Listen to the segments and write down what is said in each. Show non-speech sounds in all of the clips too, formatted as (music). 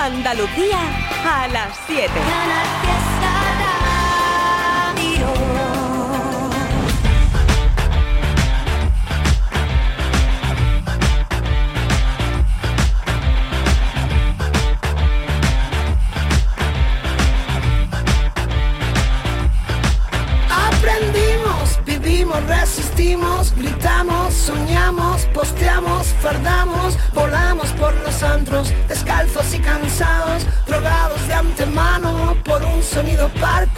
Andalucía a las 7. Aprendimos, vivimos, Resistimos, gritamos, soñamos, posteamos, fardamos sonido parco.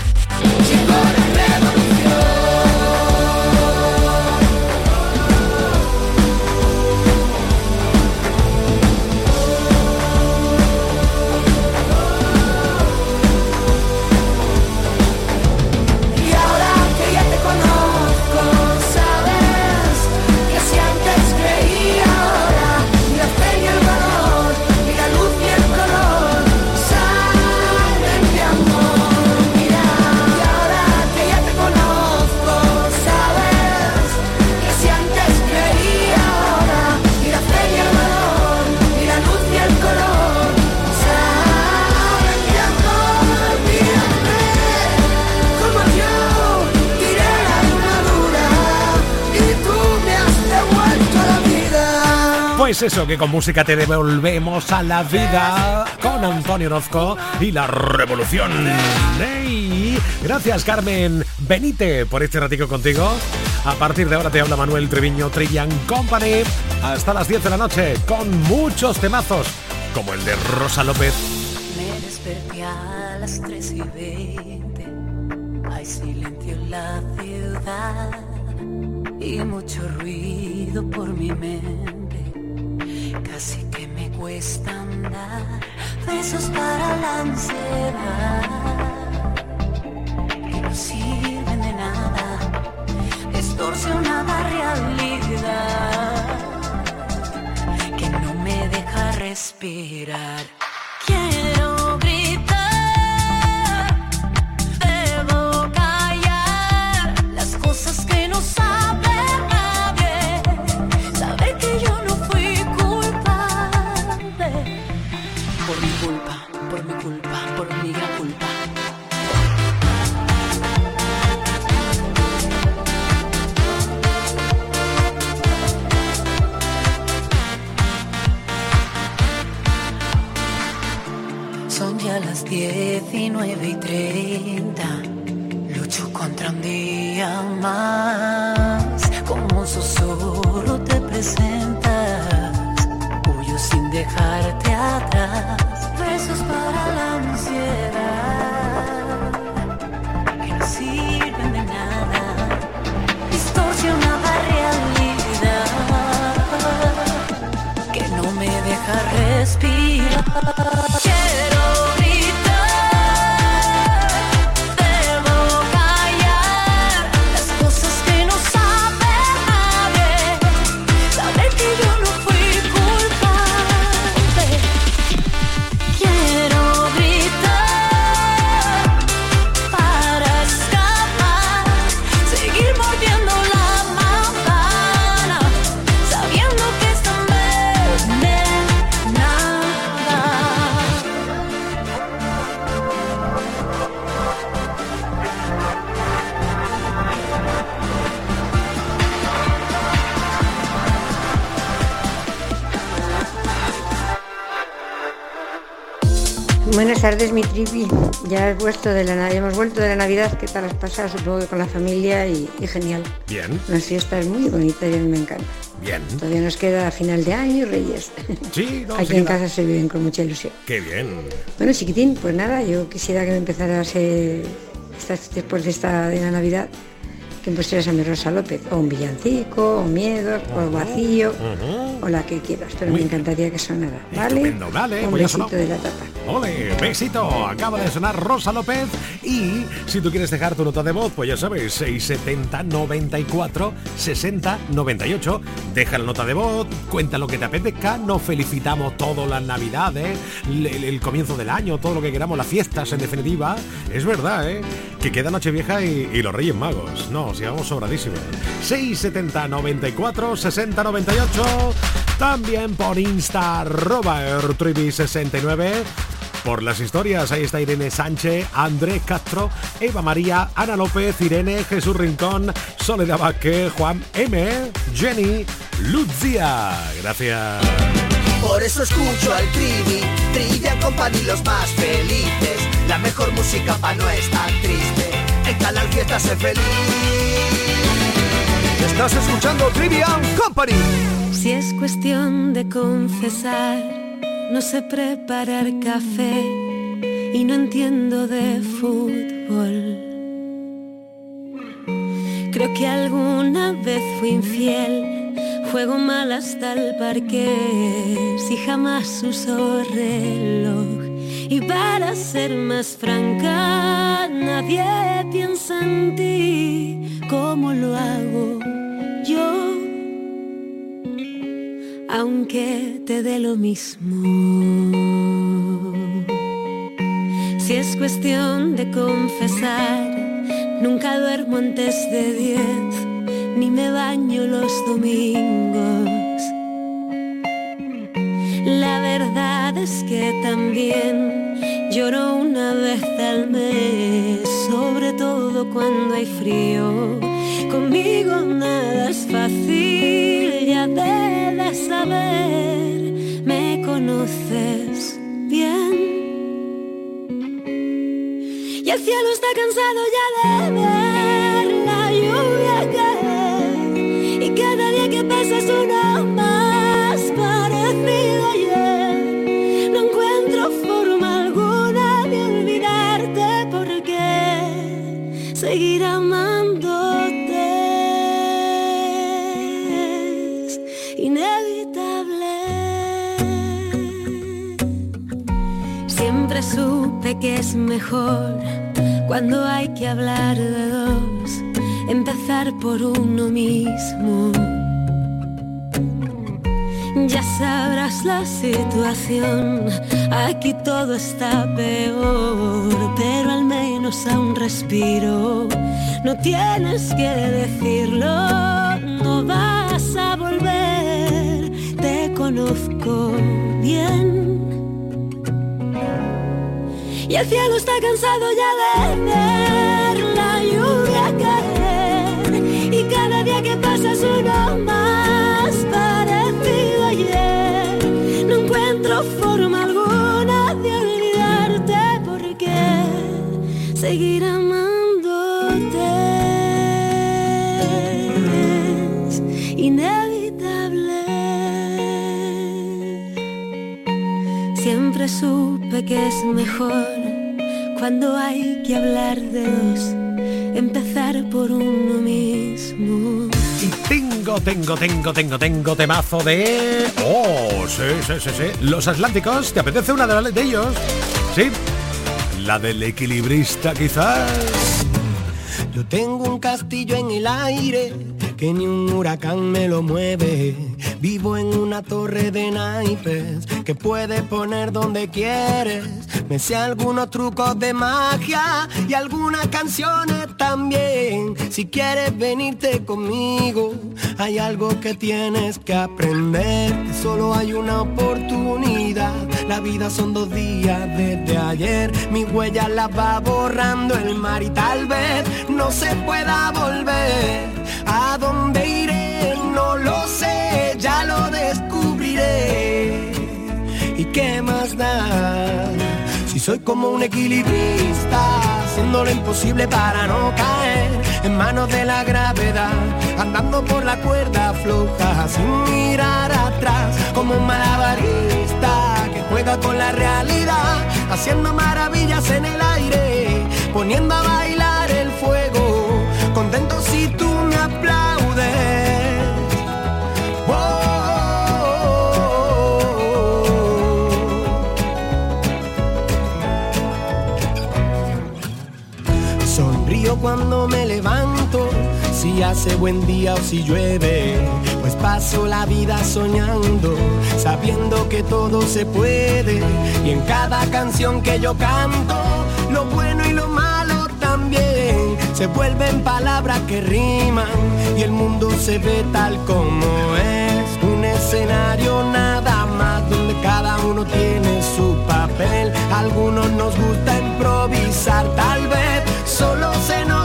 Pues eso, que con música te devolvemos a la vida con Antonio Orozco y la revolución. ¡Hey! Gracias Carmen Benite por este ratico contigo. A partir de ahora te habla Manuel Treviño Trillan Company. Hasta las 10 de la noche con muchos temazos, como el de Rosa López. Me desperté a las 3 y 20. Hay silencio en la ciudad y mucho ruido por mi mente estándar, besos para la ansiedad, que no sirven de nada, distorsionada realidad, que no me deja respirar. Buenas tardes, mi trivi. Ya, vuelto de la, hemos vuelto de la Navidad. ¿Qué tal has pasado? Supongo que con la familia y, genial. Bien. Una fiesta es muy bonita y me encanta. Bien. Todavía nos queda final de año y Reyes. Sí, (laughs) no, Aquí en casa se viven con mucha ilusión. Qué bien. Bueno, chiquitín, pues nada, yo quisiera que me empezaras después de esta de la Navidad que pusieras a mi Rosa López, o un villancico, o miedo, o vacío, o la que quieras, pero me encantaría que sonara, ¿vale? vale, un besito de la tapa. Ole, besito, acaba de sonar Rosa López y si tú quieres dejar tu nota de voz, pues ya sabes, 670 94 60 98, deja la nota de voz, cuenta lo que te apetezca, nos felicitamos todas las navidades, el, comienzo del año, todo lo que queramos, las fiestas en definitiva, es verdad, ¿eh? Que queda Nochevieja y, y los Reyes Magos, no, sigamos sobradísimos. 670 94 60 98. También por Insta, arroba 69 por las historias. Ahí está Irene Sánchez, Andrés Castro, Eva María, Ana López, Irene, Jesús Rincón, Soledad Vázquez, Juan M, Jenny, Lucia. Gracias. Por eso escucho al Trivi, Trivia Company los más felices. La mejor música para no estar triste. Estás escuchando Company. Si es cuestión de confesar, no sé preparar café y no entiendo de fútbol. Creo que alguna vez fui infiel, juego mal hasta el parque, si jamás uso reloj. Y para ser más franca, nadie piensa en ti como lo hago yo, aunque te dé lo mismo. Si es cuestión de confesar, nunca duermo antes de diez, ni me baño los domingos. Es que también lloro una vez al mes, sobre todo cuando hay frío Conmigo nada es fácil, ya debes saber, me conoces bien. Y el cielo está cansado ya de ver la lluvia caer. Y cada día que pasa es uno que es mejor cuando hay que hablar de dos, empezar por uno mismo. Ya sabrás la situación, aquí todo está peor, pero al menos aún respiro. No tienes que decirlo, no vas a volver, te conozco bien y el cielo está cansado ya de ver la lluvia caer. Y cada día que pasa es más parecido ayer. No encuentro forma alguna de olvidarte porque seguir que es mejor cuando hay que hablar de dos, empezar por uno mismo. Y tengo, tengo, tengo, tengo, tengo temazo de... Oh, sí, sí, sí, sí. Los Atlánticos, ¿te apetece una de, de ellos? Sí. La del equilibrista quizás. Yo tengo un castillo en el aire que ni un huracán me lo mueve. Vivo en una torre de naipes que puedes poner donde quieres. Me sé algunos trucos de magia y algunas canciones también. Si quieres venirte conmigo, hay algo que tienes que aprender. solo hay una oportunidad. La vida son dos días desde ayer. Mi huella la va borrando el mar y tal vez no se pueda volver. ¿A dónde iré? Ya lo descubriré. ¿Y qué más da? Si soy como un equilibrista, haciendo lo imposible para no caer en manos de la gravedad, andando por la cuerda floja sin mirar atrás, como un malabarista que juega con la realidad, haciendo maravillas en el aire, poniendo a si hace buen día o si llueve, pues paso la vida soñando, sabiendo que todo se puede. Y en cada canción que yo canto, lo bueno y lo malo también, se vuelven palabras que riman y el mundo se ve tal como es. Un escenario nada más donde cada uno tiene su papel. algunos nos gusta improvisar, tal vez solo se nos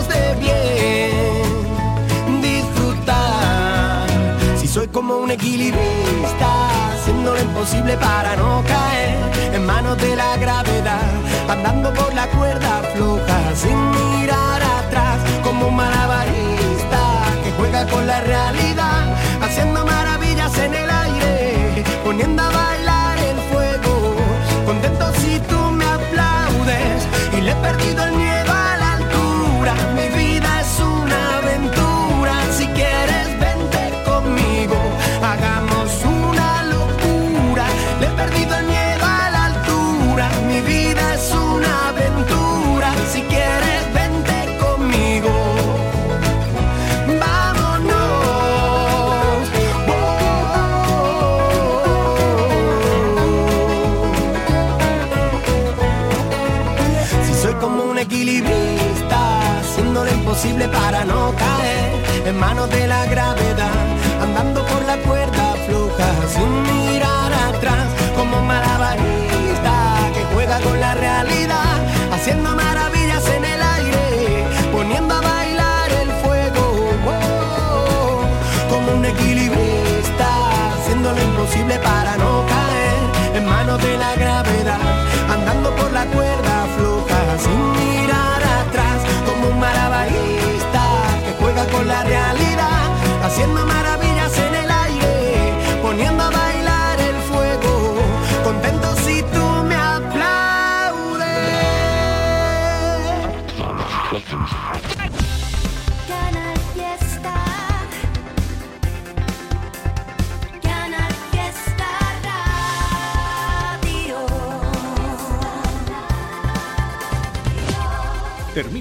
como un equilibrista, haciendo lo imposible para no caer en manos de la gravedad, andando por la cuerda floja sin mirar atrás, como un malabarista que juega con la realidad, haciendo maravillas en el aire, poniendo a bailar el fuego, contento si tú me aplaudes y le he perdido el miedo para no caer en manos de la gravedad,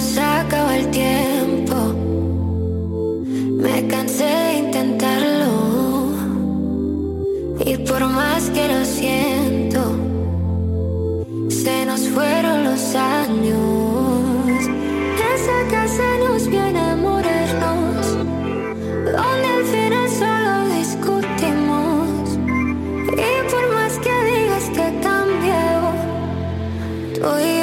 Se acaba el tiempo. Me cansé de intentarlo. Y por más que lo siento, se nos fueron los años. Esa casa nos viene a morirnos. Donde al final solo discutimos. Y por más que digas que cambió, tú y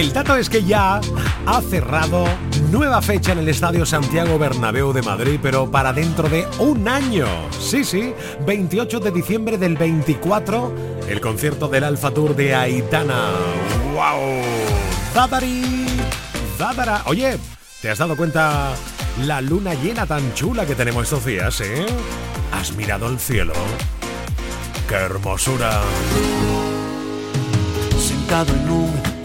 es que ya ha cerrado nueva fecha en el Estadio Santiago Bernabéu de Madrid, pero para dentro de un año. Sí, sí, 28 de diciembre del 24, el concierto del Alfa Tour de Aitana. ¡Wow! ¡Zadari! ¡Zadara! Oye, ¿te has dado cuenta la luna llena tan chula que tenemos estos días, eh? ¿Has mirado el cielo? ¡Qué hermosura! Sentado en un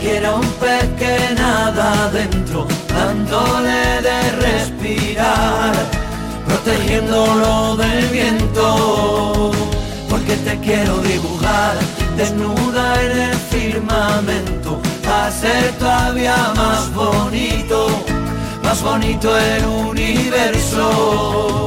Quiero un pez que nada adentro, dándole de respirar, protegiéndolo del viento. Porque te quiero dibujar desnuda en el firmamento, a ser todavía más bonito, más bonito el universo.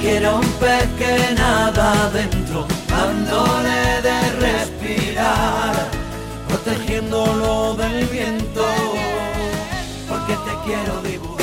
quiero un pez que nada adentro, dándole de respirar protegiéndolo del viento, porque te quiero dibujar.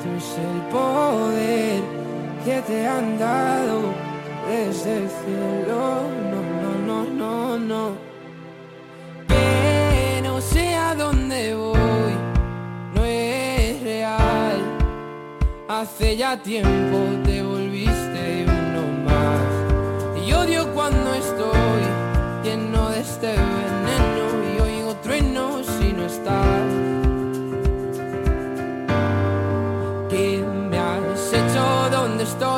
Cierto es el poder que te han dado desde el cielo. No, no, no, no, no. Que no sé a dónde voy, no es real. Hace ya tiempo te volviste uno más. Y odio cuando estoy lleno de este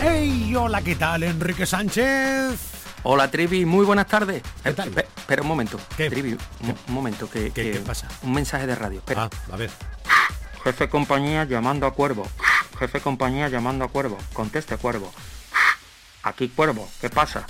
¡Hey! Hola, ¿qué tal, Enrique Sánchez? Hola Trivi, muy buenas tardes. ¿Qué tal? Espera un momento. ¿Qué? Trivi, un, un momento, que, ¿Qué- que- qué pasa? Un mensaje de radio. Espera. Ah, a ver. Jefe compañía llamando a Cuervo. Jefe compañía llamando a Cuervo. Conteste Cuervo. Aquí Cuervo, ¿qué pasa?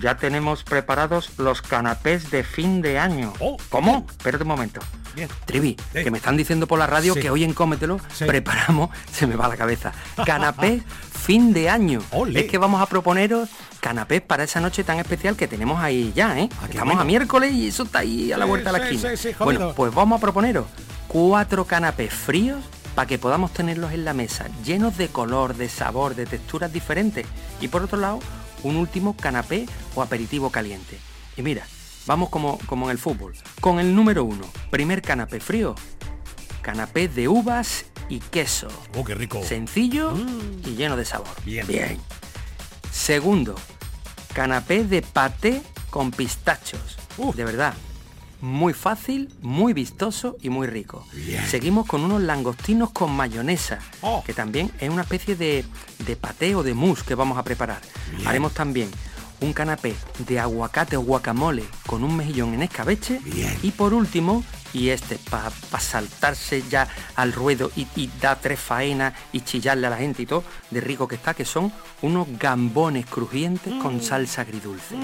Ya tenemos preparados los canapés de fin de año. Oh, ¿Cómo? Espérate un momento. Bien. Trivi, que me están diciendo por la radio Sí. que hoy en Cómetelo Sí. preparamos, (laughs) se me va la cabeza, canapés (laughs) fin de año. Es que vamos a proponeros canapés para esa noche tan especial que tenemos ahí ya, ¿eh? Ah, Estamos bueno. a miércoles y eso está ahí a la vuelta de la esquina. bueno, pues vamos a proponeros cuatro canapés fríos para que podamos tenerlos en la mesa, llenos de color, de sabor, de texturas diferentes. Y por otro lado, un último canapé o aperitivo caliente. Y mira, vamos como, como en el fútbol. Con el número uno, primer canapé frío, canapé de uvas y queso. Oh, qué rico. Sencillo y lleno de sabor. Bien. Bien. Segundo, canapé de paté con pistachos. Uf. De verdad, muy fácil, muy vistoso y muy rico. Bien. Seguimos con unos langostinos con mayonesa, Oh. que también es una especie de, de paté o de mousse que vamos a preparar. Bien. Haremos también un canapé de aguacate o guacamole con un mejillón en escabeche. Bien. Y por último, y este para saltarse ya al ruedo y, y dar tres faenas y chillarle a la gente y todo, de rico que está, que son unos gambones crujientes con salsa agridulce.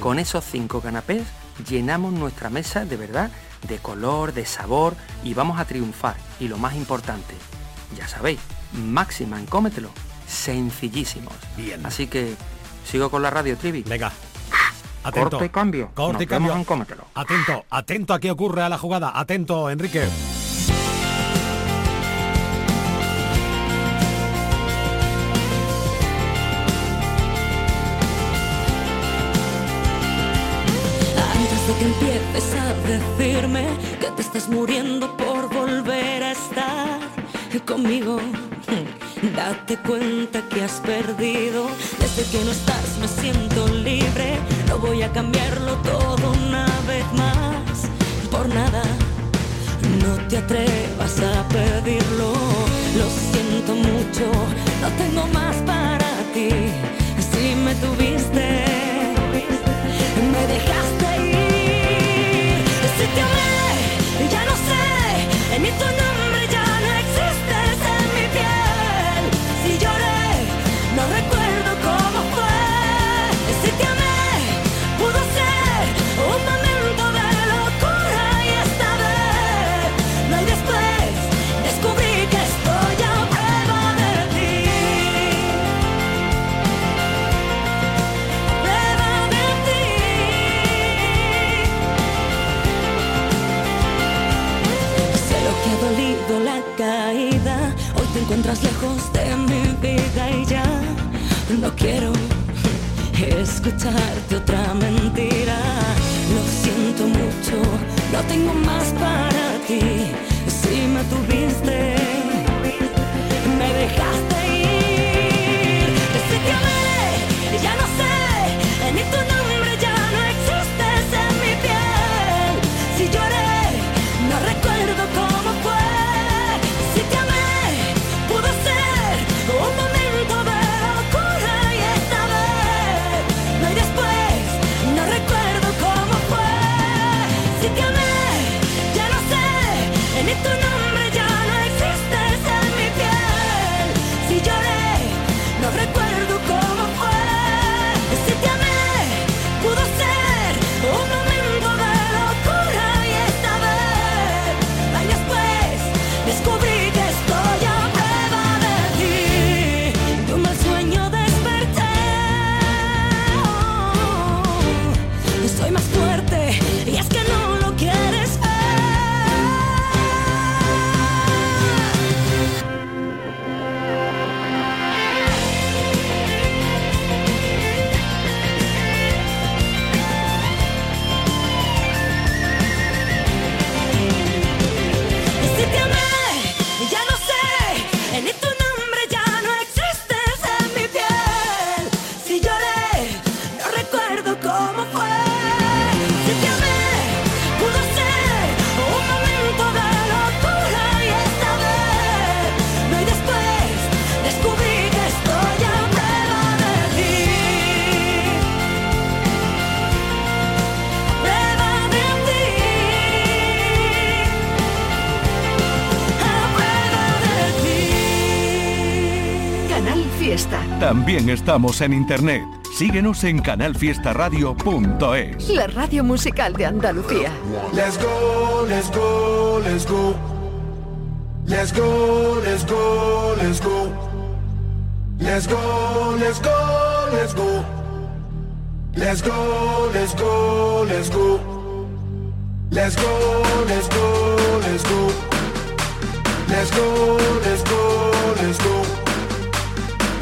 Con esos cinco canapés llenamos nuestra mesa de verdad de color, de sabor y vamos a triunfar. Y lo más importante, ya sabéis, máxima en cómetelo, sencillísimos. Bien. Así que sigo con la radio Trivi. Venga. Atento. Corte y cambio. Corte Nos y cambio. vemos en Cómetelo. Atento, atento a qué ocurre a la jugada. Atento, Enrique. Que empieces a decirme que te estás muriendo por volver a estar conmigo. (laughs) Date cuenta que has perdido. Desde que no estás me siento libre. No voy a cambiarlo todo una vez más. Por nada, no te atrevas a pedirlo. Lo siento mucho, no tengo más para ti. Si me tuviste, me dejaste. you lejos de mi vida y ya no quiero escucharte otra mentira. Lo siento mucho, no tengo más para ti. Si me tuviste, me dejaste También estamos en internet. Síguenos en canalfiestaradio.es. La radio musical de Andalucía. Let's go, let's go, let's go. Let's go, let's go, let's go. Let's go, let's go, let's go. Let's go, let's go, let's go. Let's go, let's go, let's go. Let's go, let's go, let's go.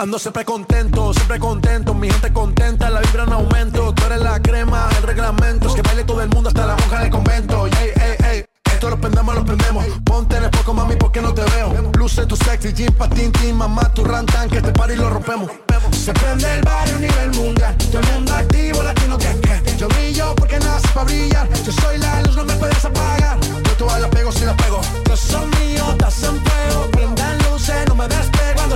Ando siempre contento, siempre contento, mi gente contenta, la vibra en aumento, tú eres la crema, el reglamento, es que baile todo el mundo hasta la monja del convento, ey, ey, ey, esto lo prendemos, lo prendemos, ponte en el poco mami porque no te veo, luce tu sexy, jean team, mamá, tu rantan, que este party lo rompemos, se prende el barrio a nivel mundial, todo el mundo activo, latino que que, yo brillo porque nace para brillar, yo soy la luz, no me puedes apagar, yo todas la pego si la pego, todos son míos, das en fuego, prendan luces, no me despego,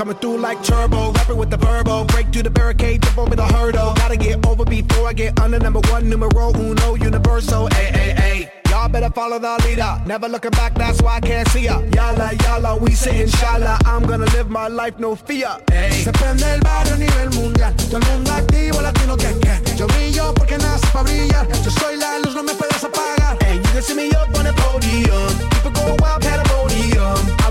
Coming through like turbo, rapping with the verbo. Break through the barricade, jump over the hurdle. Gotta get over before I get under number one, numero uno, universal. Ay, ay, ay. Y'all better follow the leader. Never looking back, that's why I can't see ya. Yala, yala, we say inshallah. I'm gonna live my life, no fear. Ey. Se prende el barrio a nivel mundial. Todo el mundo activo, latino que que. Yo brillo porque nace para brillar. Yo soy la luz, no me puedes apagar. Hey, you can see me up on the podium. People go wild, pandemonium.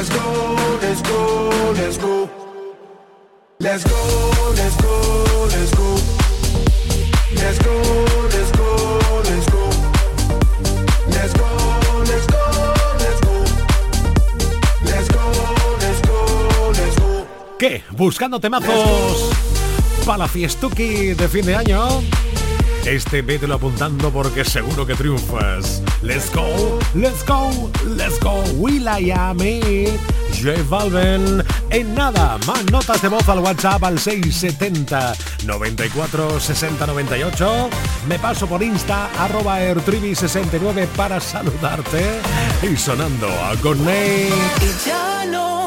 Let's go, let's go, let's go. Let's go, let's go, let's go. Let's go, let's go, let's go. Let's go, let's go, let's go. Let's go, let's go, let's go. ¿Qué? ¿Buscando temazos para la fiestuki de fin de año? Este vételo apuntando porque seguro que triunfas. Let's go, let's go, let's go. Will.i.am, J Balvin. En nada, más notas de voz al WhatsApp al 670 94 60 98. Me paso por Insta, arroba ertrivi69 para saludarte. Y sonando a Corney.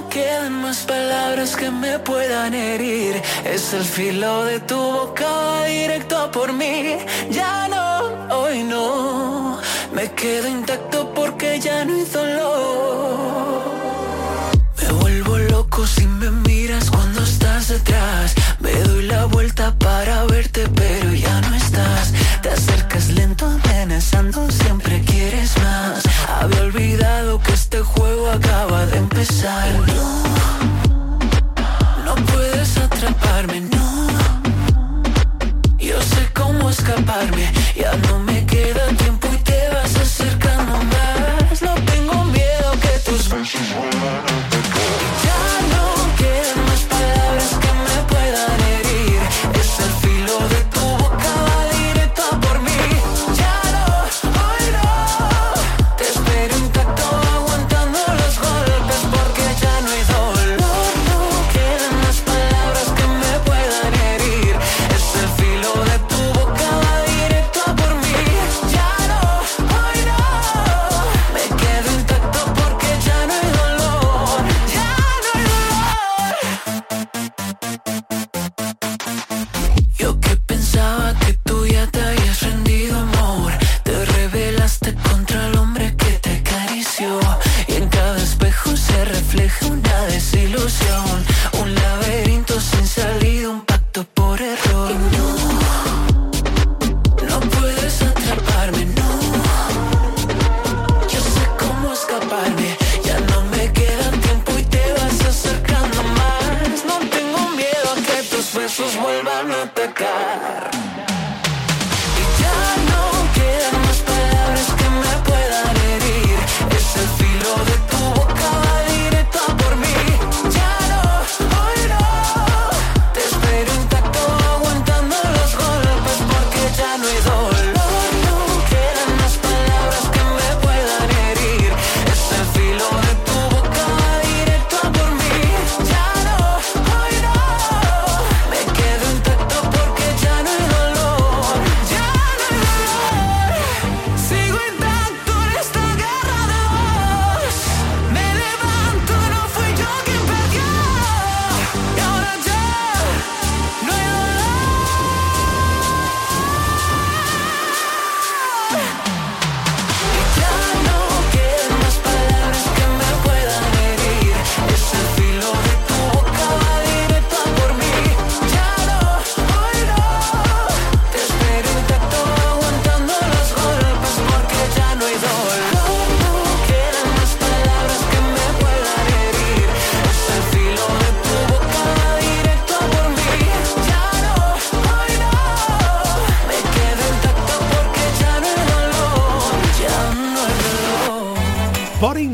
Quedan más palabras que me puedan herir. Es el filo de tu boca directo por mí. Ya no, hoy no. Me quedo intacto porque ya no hay dolor. Me vuelvo loco si me miras cuando estás detrás. Me doy la vuelta para verte, pero ya no estás. Te acercas lento, amenazando, siempre quieres más. Había olvidado que este juego acaba de empezar. No, no puedes atraparme, no. Yo sé cómo escaparme, ya no me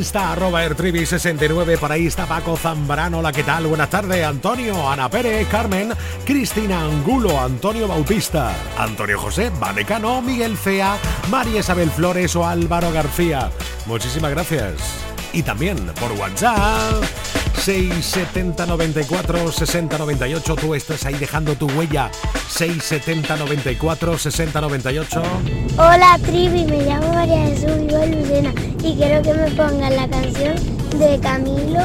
Insta, arroba Ertrivi69. Por ahí está Paco Zambrano. Hola, ¿qué tal? Buenas tardes. Antonio, Ana Pérez, Carmen, Cristina Angulo, Antonio Bautista, Antonio José, Vanecano, Miguel Cea, María Isabel Flores o Álvaro García. Muchísimas gracias. Y también por WhatsApp. 670 94 60 98 tú estás ahí dejando tu huella 670 94 60 98 Hola Trivi, me llamo María Jesús, vivo en Lucena y quiero que me pongan la canción de Camilo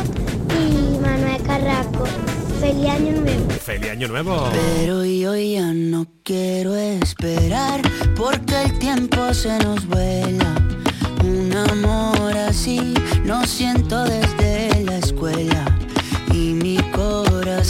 y Manuel Carrasco. Feliz año nuevo. Feliz año nuevo. Pero yo ya no quiero esperar porque el tiempo se nos vuela. Un amor así no siento desde la escuela.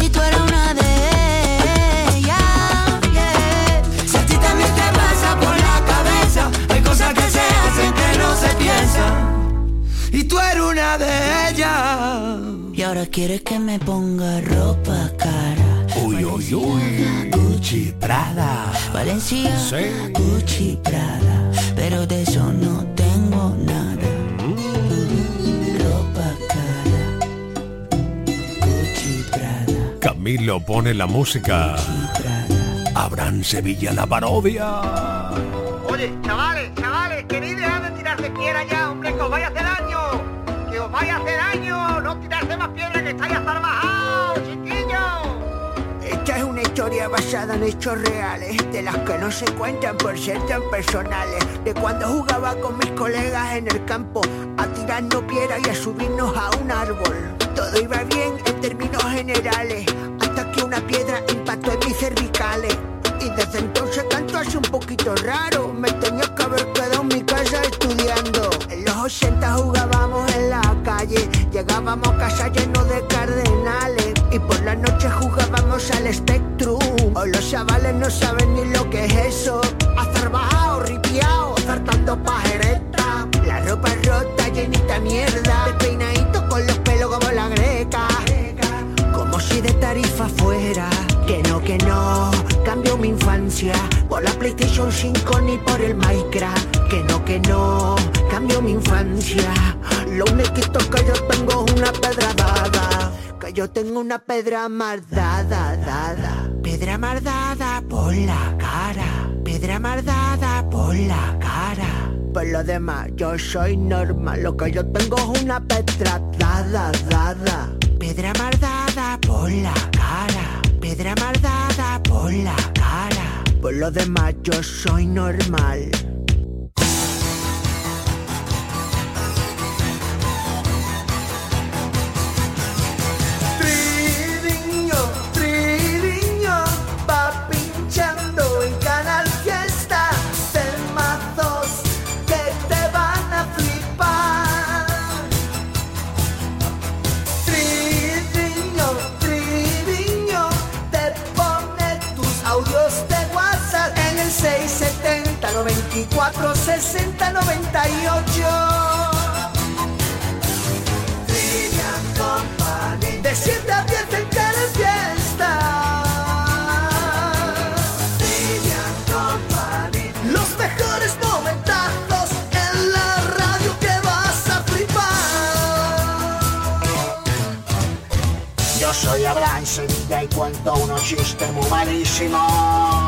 Y tú eres una de ellas. yeah. Si a ti también te pasa por la cabeza, hay cosas que se hacen que no se piensan. Y tú eres una de ellas. Y ahora quieres que me ponga ropa cara. Uy, uy, uy. Gucci Prada. Valencia, Sí. Gucci Prada. Pero de eso no Prada. Camilo pone la música. Abraham Sevilla la parodia. Oye, chavales, chavales, queréis dejar de tirarse piedra ya, hombre, que os vaya a hacer daño. Que os vaya a hacer daño. No tirarse más piedra que estáis hasta bajados, chiquillos. Esta es una historia basada en hechos reales, de las que no se cuentan por ser tan personales. De cuando jugaba con mis colegas en el campo, a tirarnos piedra y a subirnos a un árbol. Todo iba bien en términos generales, que una piedra impactó en mis cervicales. Y desde entonces tanto hace un poquito raro, me tenía que haber quedado en mi casa estudiando. En los 80 jugábamos en la calle, llegábamos a casa llenos de tarifa fuera. Que no, que no, cambio mi infancia por la PlayStation 5 ni por el Minecraft. Que no, que no, cambio mi infancia. Lo único que yo tengo es una pedra dada. Que yo tengo una pedra mardada, dada. Pedra mardada por la cara. Pedra mardada por la cara. Por lo demás, yo soy normal. Lo que yo tengo es una pedra dada, dada. Pedra mardada por la cara. Pedra mardada por la cara. Por lo demás, yo soy normal. 94 60 98. Trivian Company. De 7 a 10 en Canal Fiesta. Trivian Company. Los mejores momentazos en la radio que vas a flipar. Yo soy en Sevilla y cuento unos chistes muy malísimos.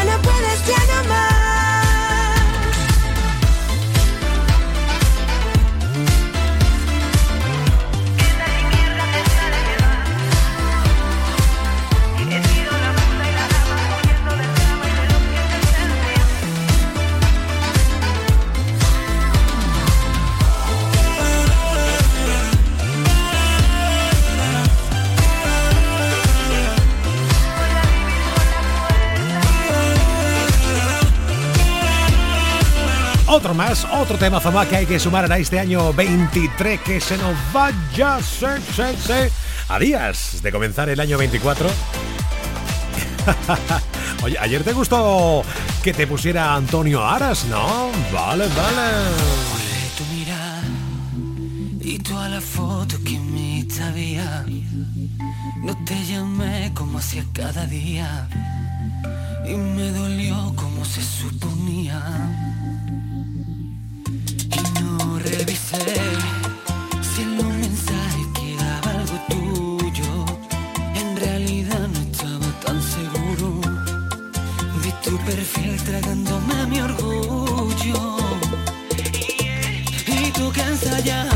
ya no puedes, ya no Otro más, otro tema famoso que hay que sumar a este año 23 que se nos vaya se, se, se, a días de comenzar el año 24. (laughs) Oye, ayer te gustó que te pusiera Antonio Aras, ¿no? Vale, vale. y toda la foto que me había. No te llamé como hacía cada día y me dolió como se suponía. A mi orgullo. Y tú que ensayar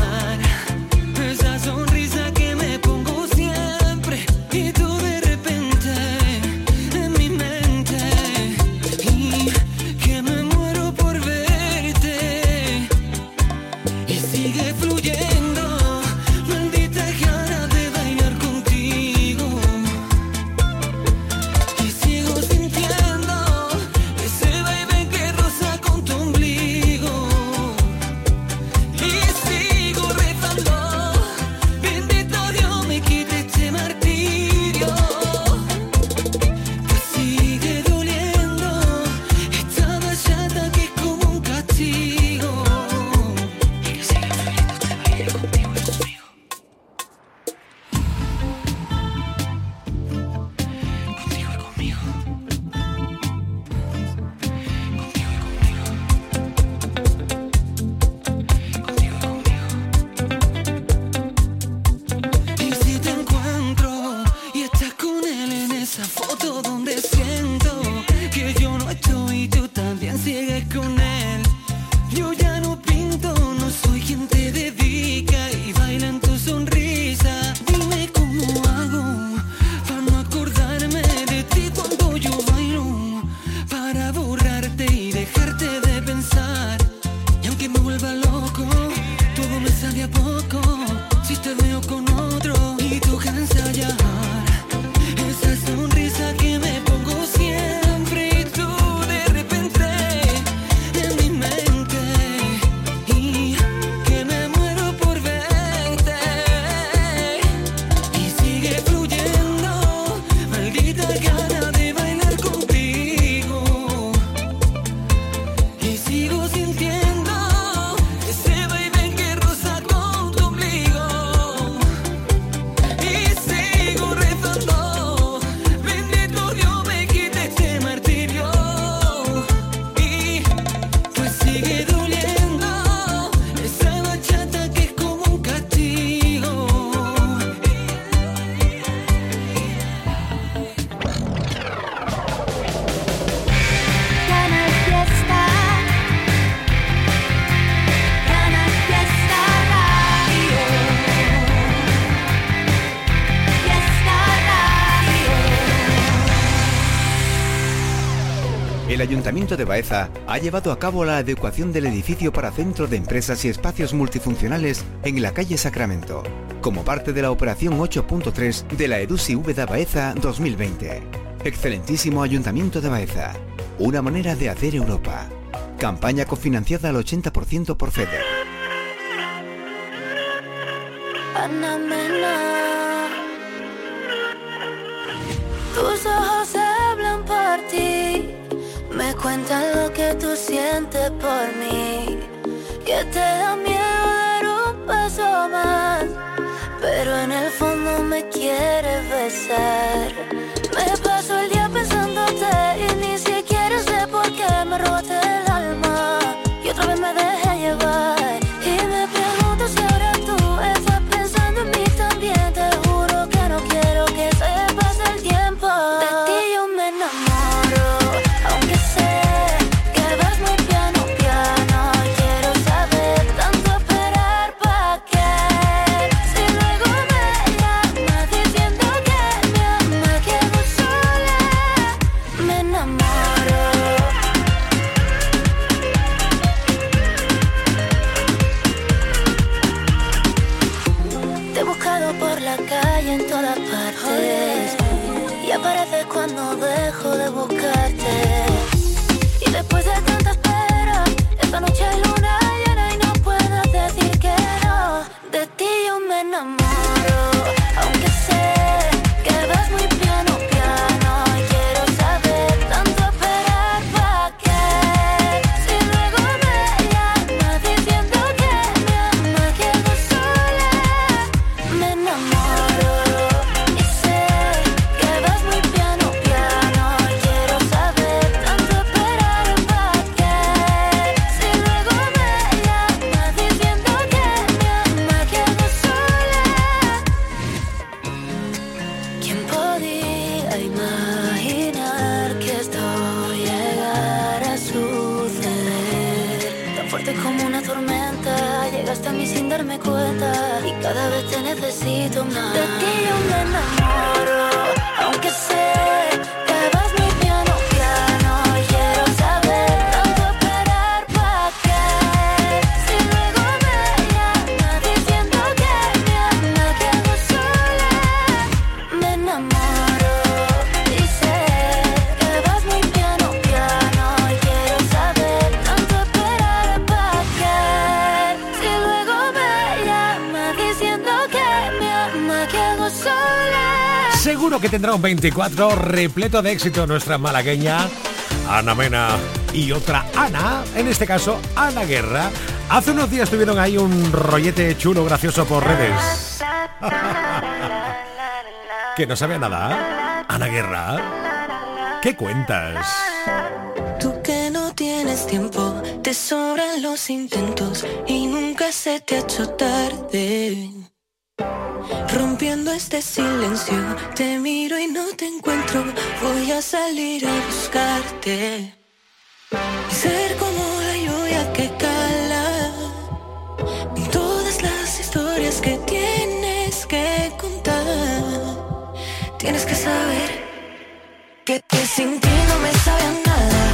Ayuntamiento de Baeza ha llevado a cabo la adecuación del edificio para centro de empresas y espacios multifuncionales en la calle Sacramento, como parte de la operación 8.3 de la EDUSI VDA Baeza 2020. Excelentísimo Ayuntamiento de Baeza, una manera de hacer Europa. Campaña cofinanciada al 80% por FEDER. Que te da miedo dar un paso más, pero en el fondo me quieres besar. Me paso el día pensándote dejo de buscarte. Un 24 repleto de éxito nuestra malagueña Ana Mena y otra Ana, en este caso Ana Guerra. Hace unos días tuvieron ahí un rollete chulo, gracioso por redes. (laughs) que no sabe nada. Ana Guerra, ¿qué cuentas? Tú que no tienes tiempo, te sobran los intentos y nunca se te ha hecho tarde. Rompiendo este silencio, te miro y no te encuentro. Voy a salir a buscarte. ser como la lluvia que cala. Todas las historias que tienes que contar. Tienes que saber que, te sin ti no me sabe nada.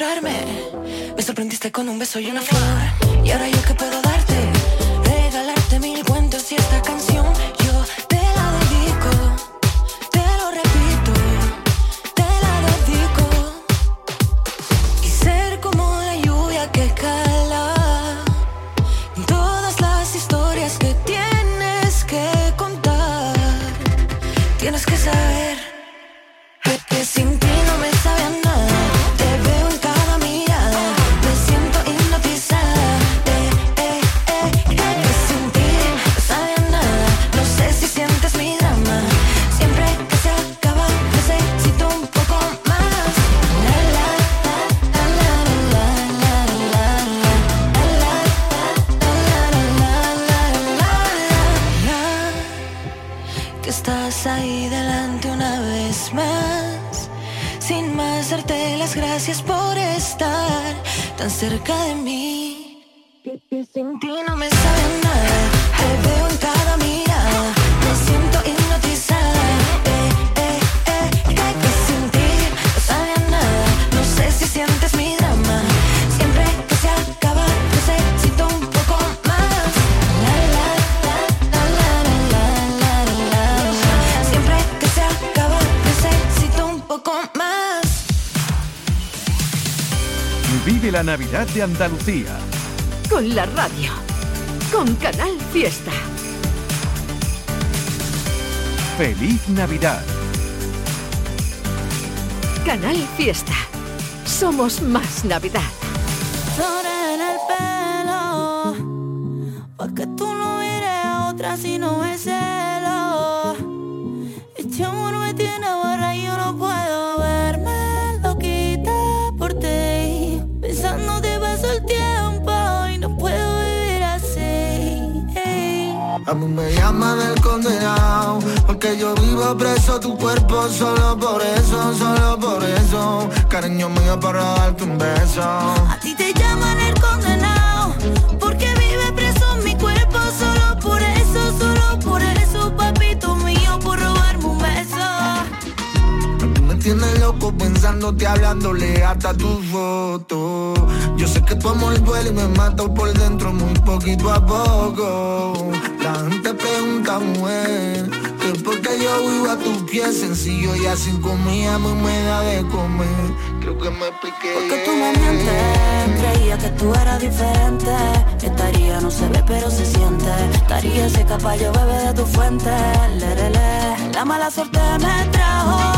Me sorprendiste con un beso y una flor. Y ahora yo que puedo darte, regalarte mil cuentos y esta canción. Que estás ahí delante una vez más, sin más darte las gracias por estar tan cerca de mí. Sin ti no me sabe De Andalucía. Con la radio. Con Canal Fiesta. Feliz Navidad. Canal Fiesta. Somos más Navidad. En el pelo, pa' que tú no mires a otra si no es celo. A mí me llaman el condenado Porque yo vivo preso tu cuerpo Solo por eso, solo por eso. Cariño mío para darte un beso pensándote, hablándole hasta tu foto Yo sé que tu amor duele y me mata por dentro muy poquito a poco La gente pregunta, mujer Que por qué yo vivo a tus pies sencillo Y así comida a mí me da de comer Creo que me expliqué Porque tú me mientes, creía que tú eras diferente. Estaría, no se ve, pero se siente. Estaría ese caballo bebé de tu fuente. Lerele. La mala suerte me trajo,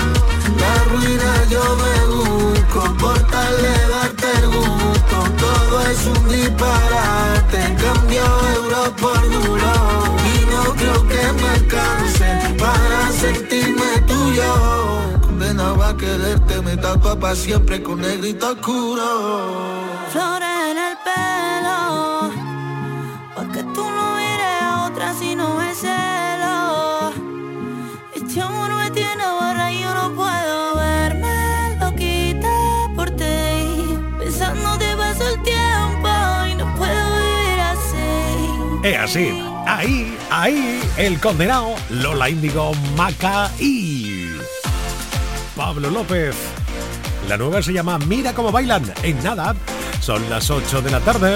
Yo me busco Por tal de darte el gusto. Todo es un disparate Cambio euros por duro. Y no creo que me alcance Para sentirme tuyo. Condenado a quererte Me tapa para siempre con negrito oscuro. Flores Es así. Ahí, ahí, el condenado Lola Índigo Maca y Pablo López. La nueva se llama Mira cómo bailan. En nada, son las 8 de la tarde.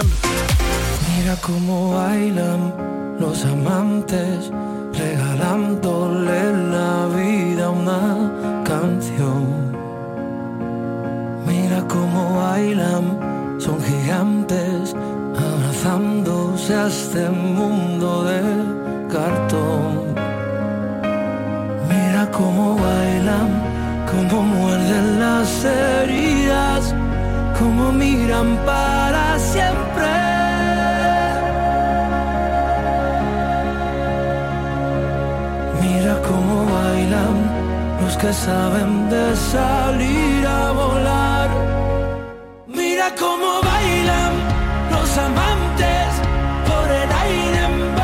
Mira cómo bailan los amantes, regalándole la vida una canción. Mira cómo bailan, son gigantes, abrazándose a este mundo de cartón. Mira cómo bailan, cómo muerden las heridas, cómo miran para siempre. Mira cómo bailan los que saben de salir a volar. Mira cómo bailan amantes por el aire.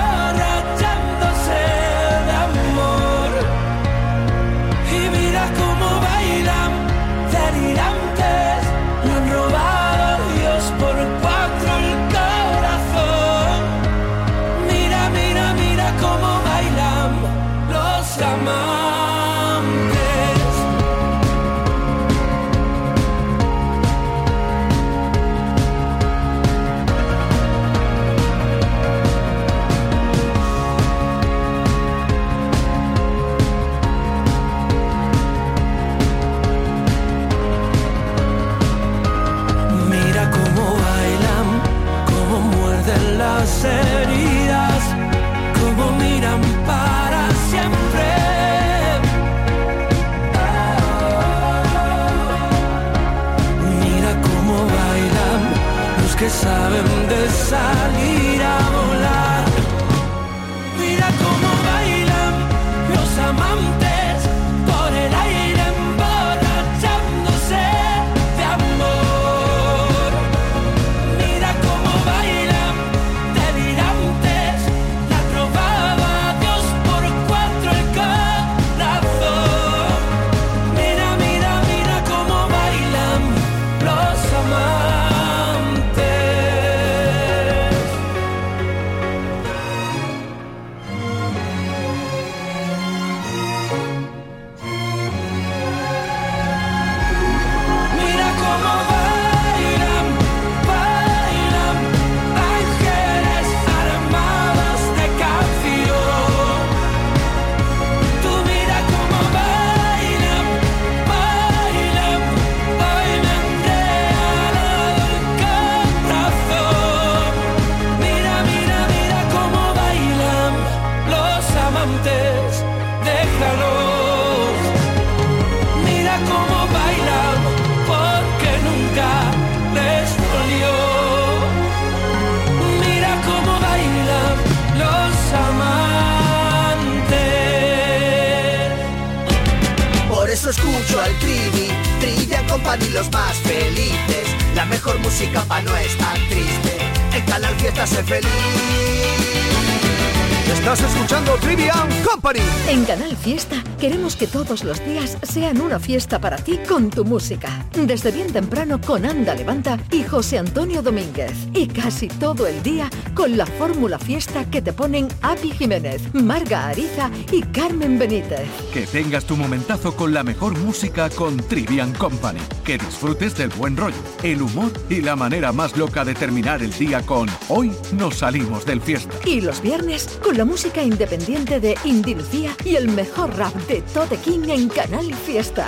Que saben de salir todos los días sean una fiesta para ti con tu música. Desde bien temprano con Anda Levanta y José Antonio Domínguez. Y casi todo el día con la fórmula fiesta que te ponen Api Jiménez, Marga Ariza y Carmen Benítez. Que tengas tu momentazo con la mejor música con Trivian Company. Que disfrutes del buen rollo, el humor y la manera más loca de terminar el día con Hoy nos salimos del fiesta. Y los viernes con la música independiente de Indy Lucía y el mejor rap de Tote King en Canal Fiesta.